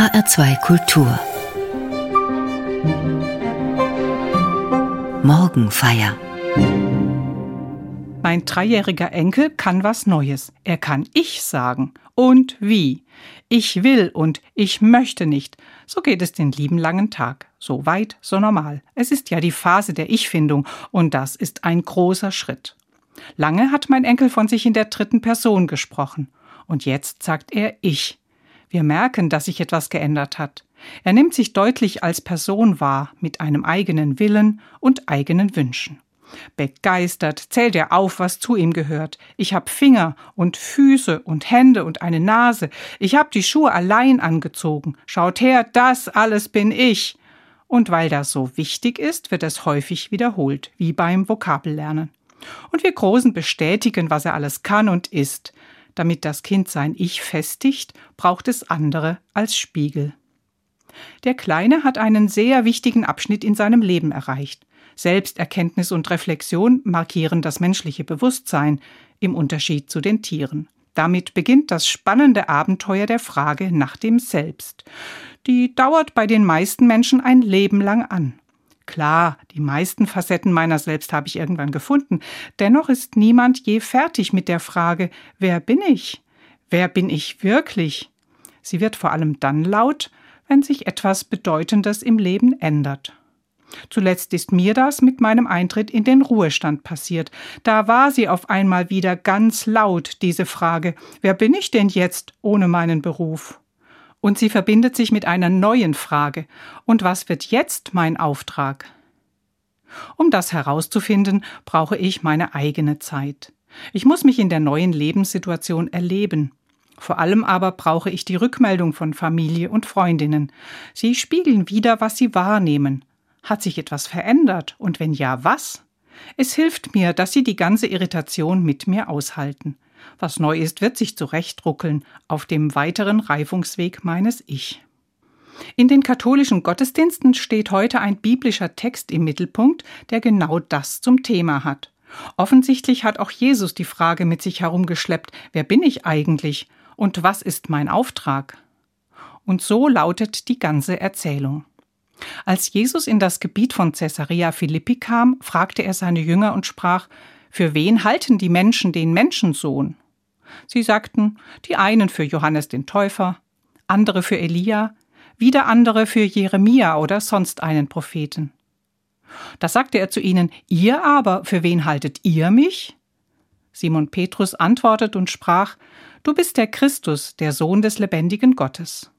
HR2 Kultur Morgenfeier Mein dreijähriger Enkel kann was Neues. Er kann Ich sagen. Und wie. Ich will und ich möchte nicht. So geht es den lieben langen Tag. So weit, so normal. Es ist ja die Phase der Ich-Findung und das ist ein großer Schritt. Lange hat mein Enkel von sich in der dritten Person gesprochen. Und jetzt sagt er Ich. Wir merken, dass sich etwas geändert hat. Er nimmt sich deutlich als Person wahr, mit einem eigenen Willen und eigenen Wünschen. Begeistert zählt er auf, was zu ihm gehört. Ich hab Finger und Füße und Hände und eine Nase. Ich hab die Schuhe allein angezogen. Schaut her, das alles bin ich. Und weil das so wichtig ist, wird es häufig wiederholt, wie beim Vokabellernen. Und wir Großen bestätigen, was er alles kann und ist. Damit das Kind sein Ich festigt, braucht es andere als Spiegel. Der Kleine hat einen sehr wichtigen Abschnitt in seinem Leben erreicht. Selbsterkenntnis und Reflexion markieren das menschliche Bewusstsein im Unterschied zu den Tieren. Damit beginnt das spannende Abenteuer der Frage nach dem Selbst. Die dauert bei den meisten Menschen ein Leben lang an. Klar, die meisten Facetten meiner selbst habe ich irgendwann gefunden. Dennoch ist niemand je fertig mit der Frage, wer bin ich? Wer bin ich wirklich? Sie wird vor allem dann laut, wenn sich etwas Bedeutendes im Leben ändert. Zuletzt ist mir das mit meinem Eintritt in den Ruhestand passiert. Da war sie auf einmal wieder ganz laut, diese Frage, wer bin ich denn jetzt ohne meinen Beruf? Und sie verbindet sich mit einer neuen Frage. Und was wird jetzt mein Auftrag? Um das herauszufinden, brauche ich meine eigene Zeit. Ich muss mich in der neuen Lebenssituation erleben. Vor allem aber brauche ich die Rückmeldung von Familie und Freundinnen. Sie spiegeln wieder, was sie wahrnehmen. Hat sich etwas verändert? Und wenn ja, was? Es hilft mir, dass sie die ganze Irritation mit mir aushalten. Was neu ist, wird sich zurechtruckeln auf dem weiteren Reifungsweg meines Ich. In den katholischen Gottesdiensten steht heute ein biblischer Text im Mittelpunkt, der genau das zum Thema hat. Offensichtlich hat auch Jesus die Frage mit sich herumgeschleppt, wer bin ich eigentlich und was ist mein Auftrag? Und so lautet die ganze Erzählung. Als Jesus in das Gebiet von Caesarea Philippi kam, fragte er seine Jünger und sprach, für wen halten die Menschen den Menschensohn? Sie sagten, die einen für Johannes den Täufer, andere für Elia, wieder andere für Jeremia oder sonst einen Propheten. Da sagte er zu ihnen, ihr aber, für wen haltet ihr mich? Simon Petrus antwortet und sprach, Du bist der Christus, der Sohn des lebendigen Gottes.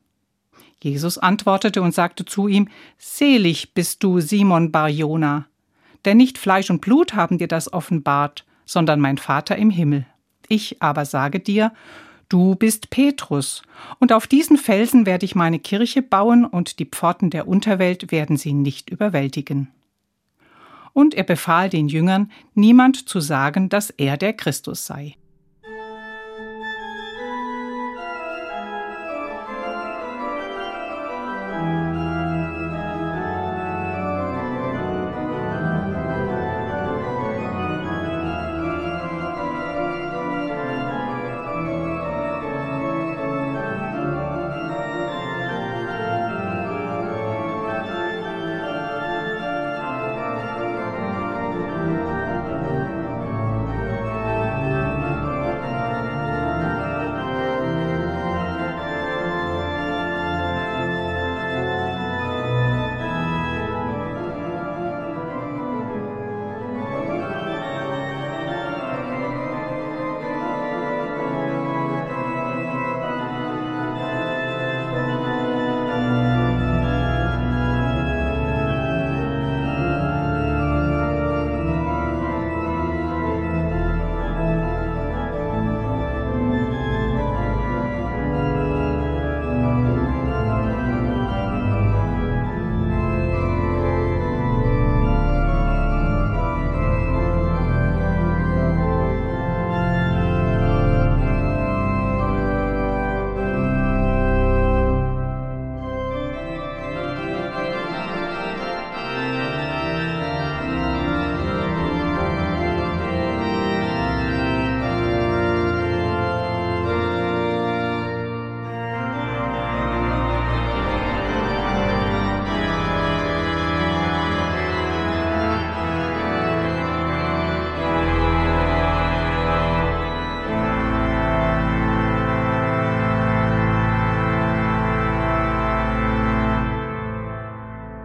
Jesus antwortete und sagte zu ihm, Selig bist du, Simon Barjona, denn nicht Fleisch und Blut haben dir das offenbart, sondern mein Vater im Himmel. Ich aber sage dir, du bist Petrus, und auf diesen Felsen werde ich meine Kirche bauen, und die Pforten der Unterwelt werden sie nicht überwältigen. Und er befahl den Jüngern, niemand zu sagen, dass er der Christus sei.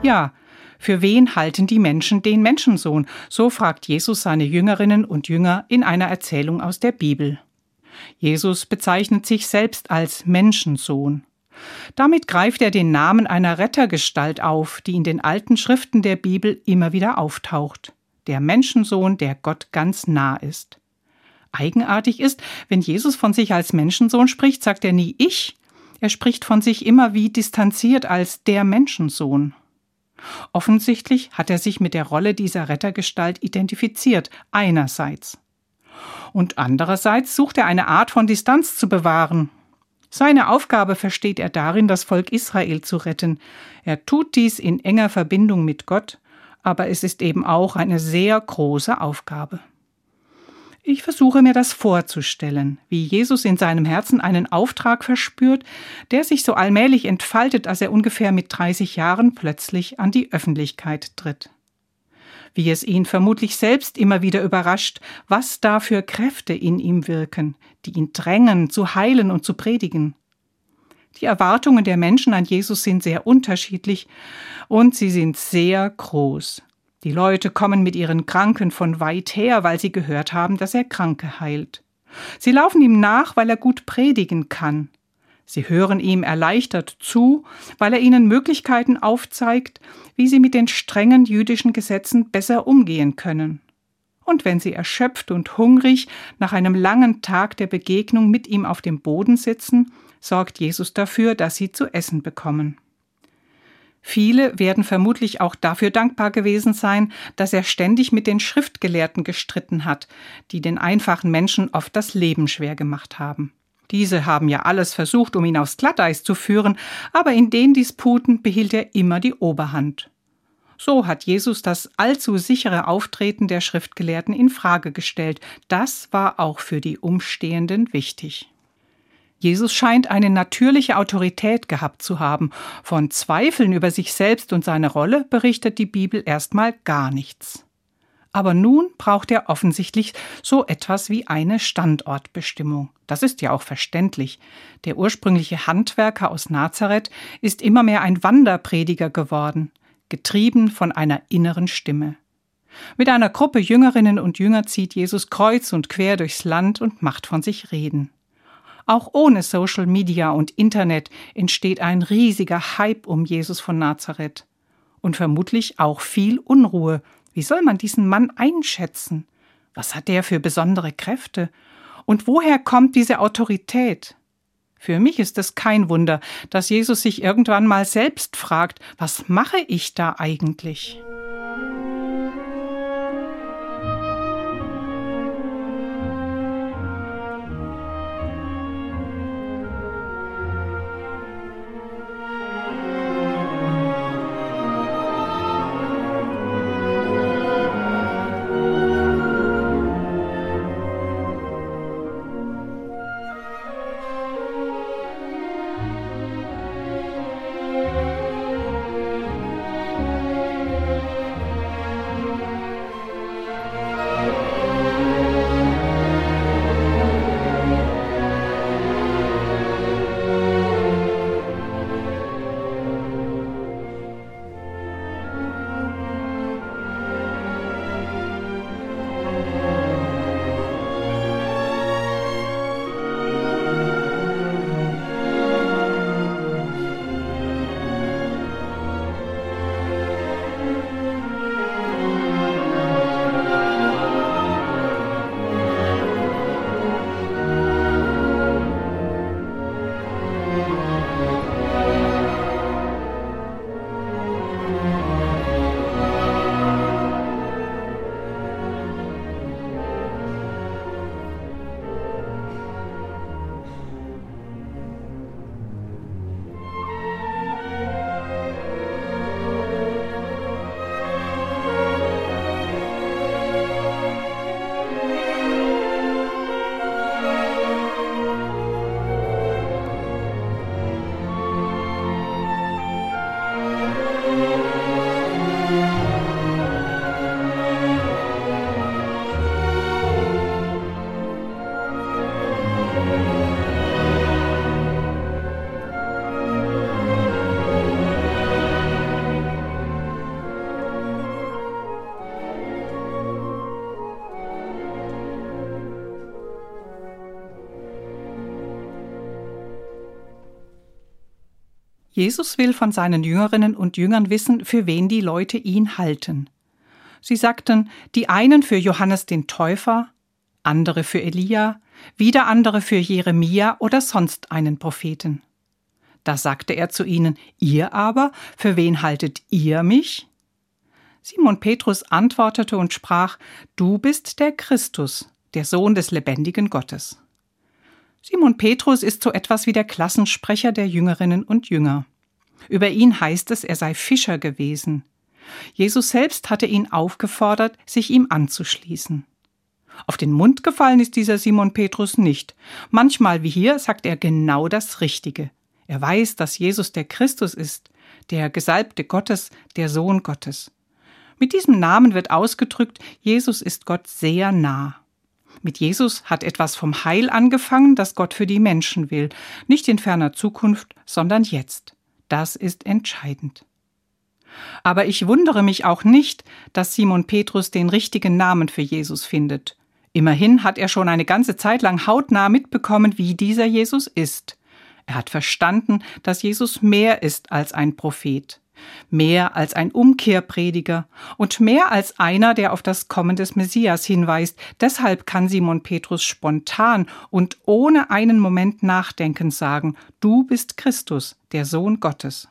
Ja, für wen halten die Menschen den Menschensohn? So fragt Jesus seine Jüngerinnen und Jünger in einer Erzählung aus der Bibel. Jesus bezeichnet sich selbst als Menschensohn. Damit greift er den Namen einer Rettergestalt auf, die in den alten Schriften der Bibel immer wieder auftaucht. Der Menschensohn, der Gott ganz nah ist. Eigenartig ist, wenn Jesus von sich als Menschensohn spricht, sagt er nie ich, er spricht von sich immer wie distanziert als der Menschensohn. Offensichtlich hat er sich mit der Rolle dieser Rettergestalt identifiziert, einerseits. Und andererseits sucht er eine Art von Distanz zu bewahren. Seine Aufgabe versteht er darin, das Volk Israel zu retten. Er tut dies in enger Verbindung mit Gott, aber es ist eben auch eine sehr große Aufgabe. Ich versuche mir das vorzustellen, wie Jesus in seinem Herzen einen Auftrag verspürt, der sich so allmählich entfaltet, als er ungefähr mit 30 Jahren plötzlich an die Öffentlichkeit tritt. Wie es ihn vermutlich selbst immer wieder überrascht, was da für Kräfte in ihm wirken, die ihn drängen, zu heilen und zu predigen. Die Erwartungen der Menschen an Jesus sind sehr unterschiedlich und sie sind sehr groß. Die Leute kommen mit ihren Kranken von weit her, weil sie gehört haben, dass er Kranke heilt. Sie laufen ihm nach, weil er gut predigen kann. Sie hören ihm erleichtert zu, weil er ihnen Möglichkeiten aufzeigt, wie sie mit den strengen jüdischen Gesetzen besser umgehen können. Und wenn sie erschöpft und hungrig nach einem langen Tag der Begegnung mit ihm auf dem Boden sitzen, sorgt Jesus dafür, dass sie zu essen bekommen. Viele werden vermutlich auch dafür dankbar gewesen sein, dass er ständig mit den Schriftgelehrten gestritten hat, die den einfachen Menschen oft das Leben schwer gemacht haben. Diese haben ja alles versucht, um ihn aufs Glatteis zu führen, aber in den Disputen behielt er immer die Oberhand. So hat Jesus das allzu sichere Auftreten der Schriftgelehrten in Frage gestellt. Das war auch für die Umstehenden wichtig. Jesus scheint eine natürliche Autorität gehabt zu haben. Von Zweifeln über sich selbst und seine Rolle berichtet die Bibel erstmal gar nichts. Aber nun braucht er offensichtlich so etwas wie eine Standortbestimmung. Das ist ja auch verständlich. Der ursprüngliche Handwerker aus Nazareth ist immer mehr ein Wanderprediger geworden, getrieben von einer inneren Stimme. Mit einer Gruppe Jüngerinnen und Jünger zieht Jesus kreuz und quer durchs Land und macht von sich reden. Auch ohne Social Media und Internet entsteht ein riesiger Hype um Jesus von Nazareth. Und vermutlich auch viel Unruhe. Wie soll man diesen Mann einschätzen? Was hat er für besondere Kräfte? Und woher kommt diese Autorität? Für mich ist es kein Wunder, dass Jesus sich irgendwann mal selbst fragt, was mache ich da eigentlich? Jesus will von seinen Jüngerinnen und Jüngern wissen, für wen die Leute ihn halten. Sie sagten, die einen für Johannes den Täufer, andere für Elia, wieder andere für Jeremia oder sonst einen Propheten. Da sagte er zu ihnen, ihr aber, für wen haltet ihr mich? Simon Petrus antwortete und sprach, Du bist der Christus, der Sohn des lebendigen Gottes. Simon Petrus ist so etwas wie der Klassensprecher der Jüngerinnen und Jünger. Über ihn heißt es, er sei Fischer gewesen. Jesus selbst hatte ihn aufgefordert, sich ihm anzuschließen. Auf den Mund gefallen ist dieser Simon Petrus nicht. Manchmal wie hier sagt er genau das Richtige. Er weiß, dass Jesus der Christus ist, der Gesalbte Gottes, der Sohn Gottes. Mit diesem Namen wird ausgedrückt, Jesus ist Gott sehr nah. Mit Jesus hat etwas vom Heil angefangen, das Gott für die Menschen will, nicht in ferner Zukunft, sondern jetzt. Das ist entscheidend. Aber ich wundere mich auch nicht, dass Simon Petrus den richtigen Namen für Jesus findet. Immerhin hat er schon eine ganze Zeit lang hautnah mitbekommen, wie dieser Jesus ist. Er hat verstanden, dass Jesus mehr ist als ein Prophet mehr als ein Umkehrprediger und mehr als einer, der auf das Kommen des Messias hinweist. Deshalb kann Simon Petrus spontan und ohne einen Moment Nachdenken sagen, du bist Christus, der Sohn Gottes.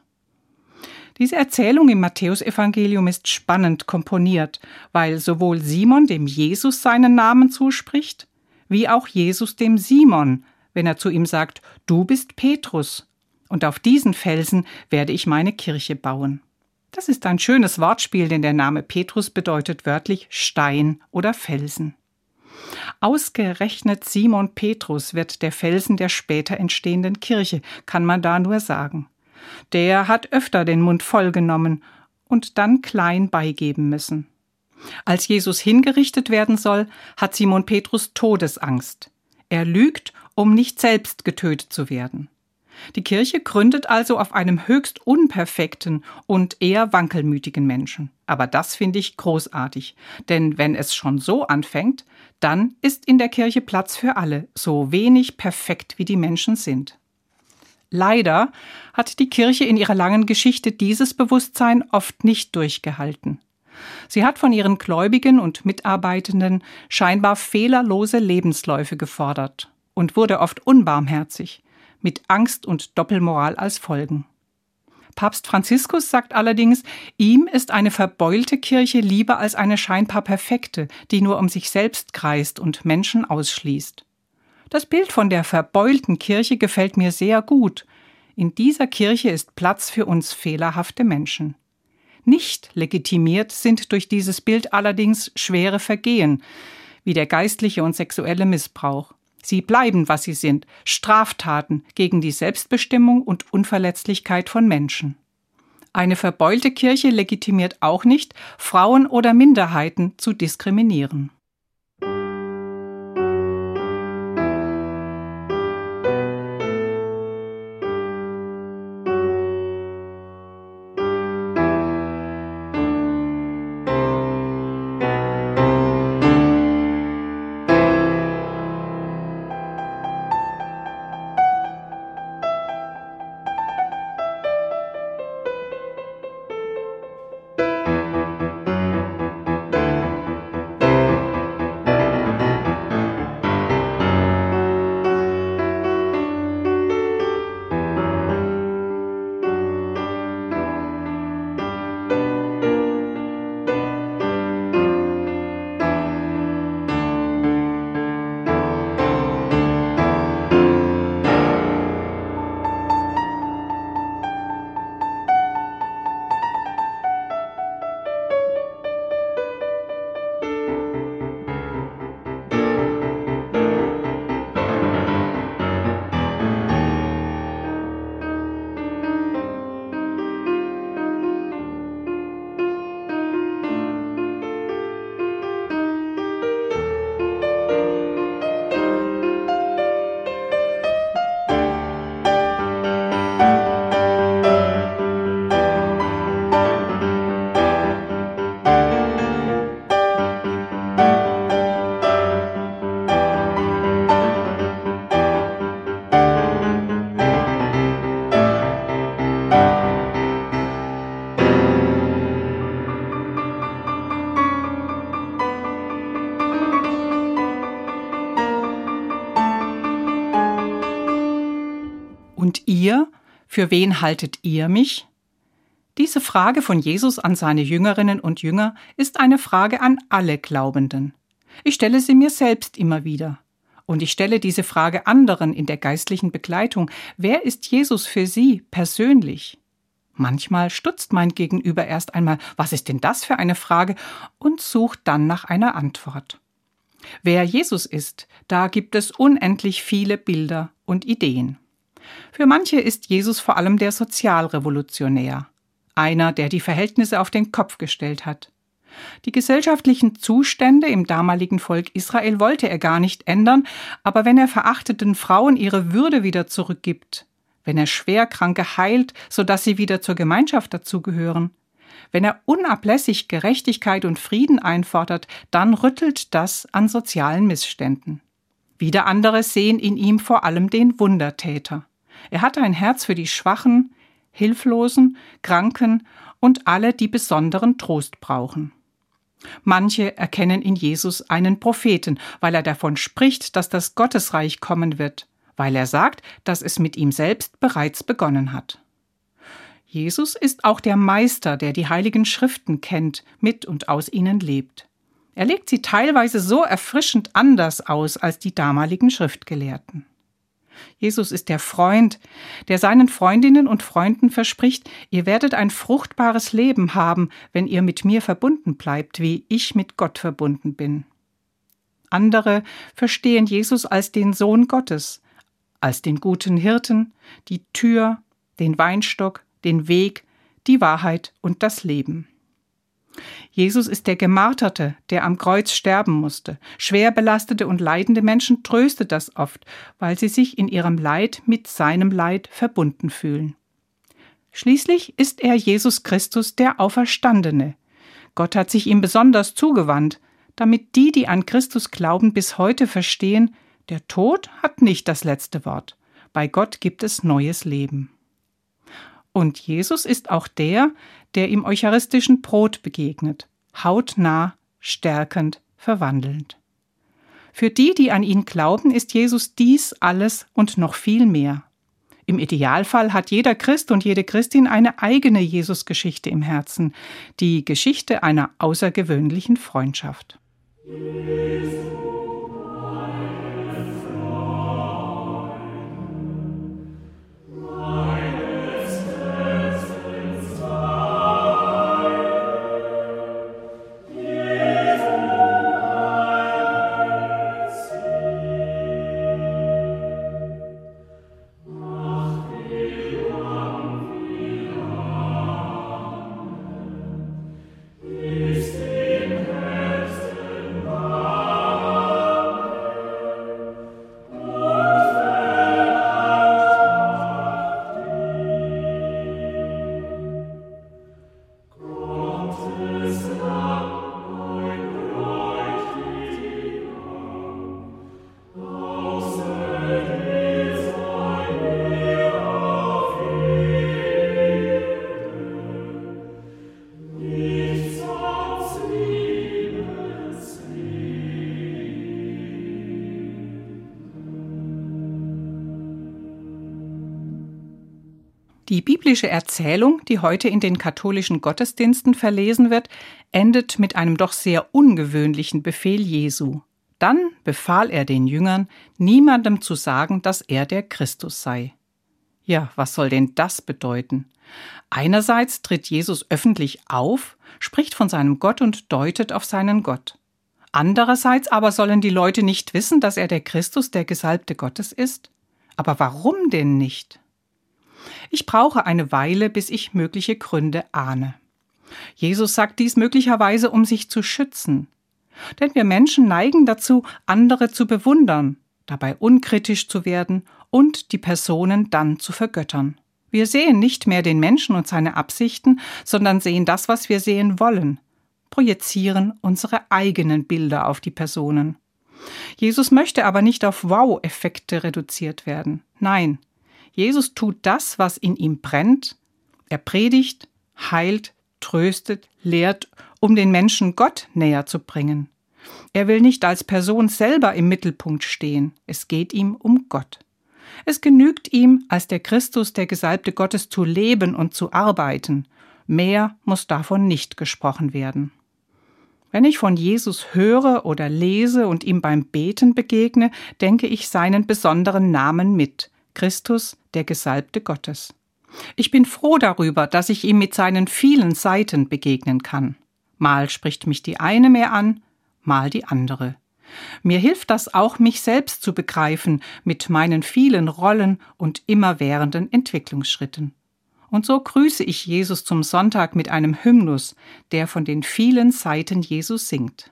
Diese Erzählung im Matthäusevangelium ist spannend komponiert, weil sowohl Simon dem Jesus seinen Namen zuspricht, wie auch Jesus dem Simon, wenn er zu ihm sagt, du bist Petrus, und auf diesen Felsen werde ich meine Kirche bauen. Das ist ein schönes Wortspiel, denn der Name Petrus bedeutet wörtlich Stein oder Felsen. Ausgerechnet Simon Petrus wird der Felsen der später entstehenden Kirche, kann man da nur sagen. Der hat öfter den Mund voll genommen und dann klein beigeben müssen. Als Jesus hingerichtet werden soll, hat Simon Petrus Todesangst. Er lügt, um nicht selbst getötet zu werden. Die Kirche gründet also auf einem höchst unperfekten und eher wankelmütigen Menschen. Aber das finde ich großartig, denn wenn es schon so anfängt, dann ist in der Kirche Platz für alle, so wenig perfekt wie die Menschen sind. Leider hat die Kirche in ihrer langen Geschichte dieses Bewusstsein oft nicht durchgehalten. Sie hat von ihren Gläubigen und Mitarbeitenden scheinbar fehlerlose Lebensläufe gefordert und wurde oft unbarmherzig mit Angst und Doppelmoral als Folgen. Papst Franziskus sagt allerdings, ihm ist eine verbeulte Kirche lieber als eine scheinbar perfekte, die nur um sich selbst kreist und Menschen ausschließt. Das Bild von der verbeulten Kirche gefällt mir sehr gut. In dieser Kirche ist Platz für uns fehlerhafte Menschen. Nicht legitimiert sind durch dieses Bild allerdings schwere Vergehen, wie der geistliche und sexuelle Missbrauch. Sie bleiben, was sie sind, Straftaten gegen die Selbstbestimmung und Unverletzlichkeit von Menschen. Eine verbeulte Kirche legitimiert auch nicht, Frauen oder Minderheiten zu diskriminieren. Für wen haltet ihr mich? Diese Frage von Jesus an seine Jüngerinnen und Jünger ist eine Frage an alle Glaubenden. Ich stelle sie mir selbst immer wieder. Und ich stelle diese Frage anderen in der geistlichen Begleitung. Wer ist Jesus für Sie persönlich? Manchmal stutzt mein Gegenüber erst einmal, was ist denn das für eine Frage, und sucht dann nach einer Antwort. Wer Jesus ist, da gibt es unendlich viele Bilder und Ideen. Für manche ist Jesus vor allem der Sozialrevolutionär einer, der die Verhältnisse auf den Kopf gestellt hat. Die gesellschaftlichen Zustände im damaligen Volk Israel wollte er gar nicht ändern, aber wenn er verachteten Frauen ihre Würde wieder zurückgibt, wenn er Schwerkranke heilt, so dass sie wieder zur Gemeinschaft dazugehören, wenn er unablässig Gerechtigkeit und Frieden einfordert, dann rüttelt das an sozialen Missständen. Wieder andere sehen in ihm vor allem den Wundertäter. Er hat ein Herz für die Schwachen, Hilflosen, Kranken und alle, die besonderen Trost brauchen. Manche erkennen in Jesus einen Propheten, weil er davon spricht, dass das Gottesreich kommen wird, weil er sagt, dass es mit ihm selbst bereits begonnen hat. Jesus ist auch der Meister, der die heiligen Schriften kennt, mit und aus ihnen lebt. Er legt sie teilweise so erfrischend anders aus als die damaligen Schriftgelehrten. Jesus ist der Freund, der seinen Freundinnen und Freunden verspricht, ihr werdet ein fruchtbares Leben haben, wenn ihr mit mir verbunden bleibt, wie ich mit Gott verbunden bin. Andere verstehen Jesus als den Sohn Gottes, als den guten Hirten, die Tür, den Weinstock, den Weg, die Wahrheit und das Leben. Jesus ist der Gemarterte, der am Kreuz sterben musste. Schwer belastete und leidende Menschen tröstet das oft, weil sie sich in ihrem Leid mit seinem Leid verbunden fühlen. Schließlich ist er Jesus Christus der Auferstandene. Gott hat sich ihm besonders zugewandt, damit die, die an Christus glauben, bis heute verstehen, der Tod hat nicht das letzte Wort. Bei Gott gibt es neues Leben. Und Jesus ist auch der, der im eucharistischen Brot begegnet, hautnah, stärkend, verwandelnd. Für die, die an ihn glauben, ist Jesus dies alles und noch viel mehr. Im Idealfall hat jeder Christ und jede Christin eine eigene Jesusgeschichte im Herzen, die Geschichte einer außergewöhnlichen Freundschaft. Jesus. Die biblische Erzählung, die heute in den katholischen Gottesdiensten verlesen wird, endet mit einem doch sehr ungewöhnlichen Befehl Jesu. Dann befahl er den Jüngern, niemandem zu sagen, dass er der Christus sei. Ja, was soll denn das bedeuten? Einerseits tritt Jesus öffentlich auf, spricht von seinem Gott und deutet auf seinen Gott. Andererseits aber sollen die Leute nicht wissen, dass er der Christus, der Gesalbte Gottes ist? Aber warum denn nicht? Ich brauche eine Weile, bis ich mögliche Gründe ahne. Jesus sagt dies möglicherweise, um sich zu schützen. Denn wir Menschen neigen dazu, andere zu bewundern, dabei unkritisch zu werden und die Personen dann zu vergöttern. Wir sehen nicht mehr den Menschen und seine Absichten, sondern sehen das, was wir sehen wollen, projizieren unsere eigenen Bilder auf die Personen. Jesus möchte aber nicht auf Wow-Effekte reduziert werden. Nein, Jesus tut das, was in ihm brennt. Er predigt, heilt, tröstet, lehrt, um den Menschen Gott näher zu bringen. Er will nicht als Person selber im Mittelpunkt stehen. Es geht ihm um Gott. Es genügt ihm, als der Christus, der Gesalbte Gottes, zu leben und zu arbeiten. Mehr muss davon nicht gesprochen werden. Wenn ich von Jesus höre oder lese und ihm beim Beten begegne, denke ich seinen besonderen Namen mit, Christus, der Gesalbte Gottes. Ich bin froh darüber, dass ich ihm mit seinen vielen Seiten begegnen kann. Mal spricht mich die eine mehr an, mal die andere. Mir hilft das auch, mich selbst zu begreifen mit meinen vielen Rollen und immerwährenden Entwicklungsschritten. Und so grüße ich Jesus zum Sonntag mit einem Hymnus, der von den vielen Seiten Jesus singt.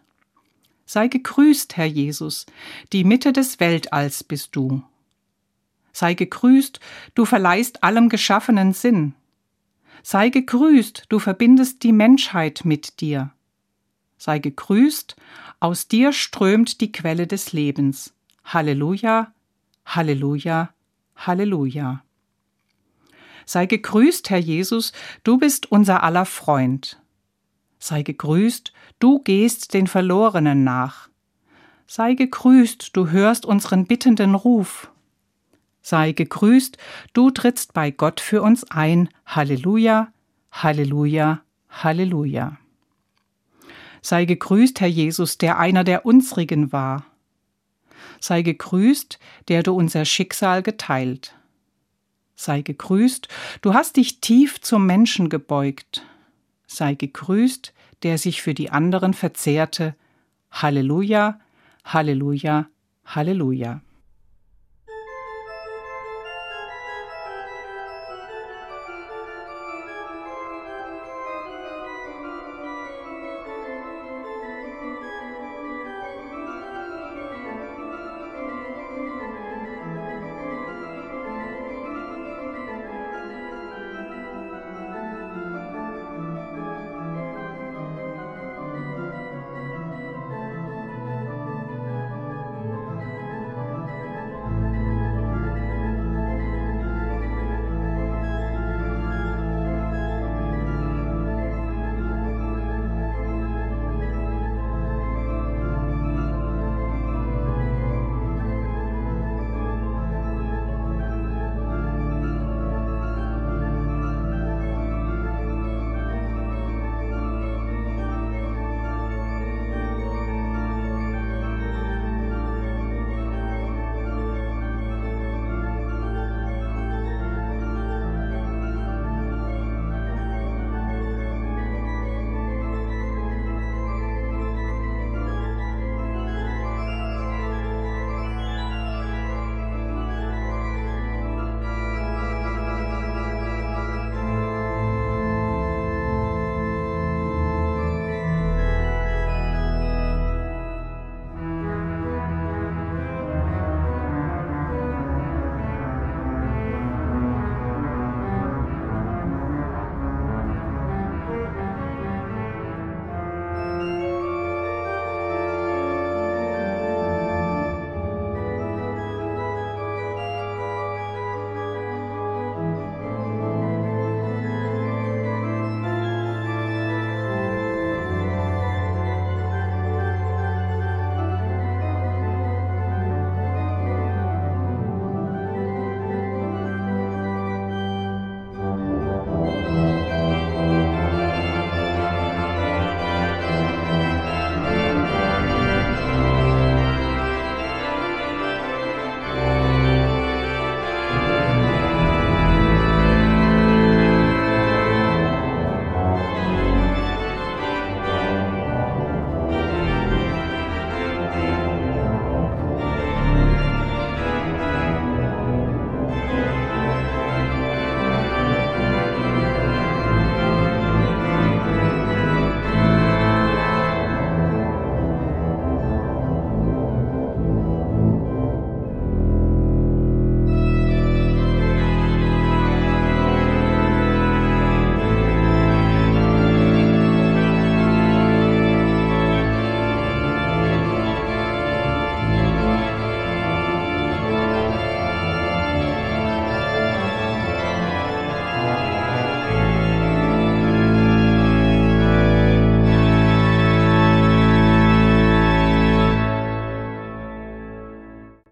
Sei gegrüßt, Herr Jesus, die Mitte des Weltalls bist du. Sei gegrüßt, du verleihst allem Geschaffenen Sinn. Sei gegrüßt, du verbindest die Menschheit mit dir. Sei gegrüßt, aus dir strömt die Quelle des Lebens. Halleluja, Halleluja, Halleluja. Sei gegrüßt, Herr Jesus, du bist unser aller Freund. Sei gegrüßt, du gehst den Verlorenen nach. Sei gegrüßt, du hörst unseren bittenden Ruf. Sei gegrüßt, du trittst bei Gott für uns ein. Halleluja, Halleluja, Halleluja. Sei gegrüßt, Herr Jesus, der einer der unsrigen war. Sei gegrüßt, der du unser Schicksal geteilt. Sei gegrüßt, du hast dich tief zum Menschen gebeugt. Sei gegrüßt, der sich für die anderen verzehrte. Halleluja, Halleluja, Halleluja.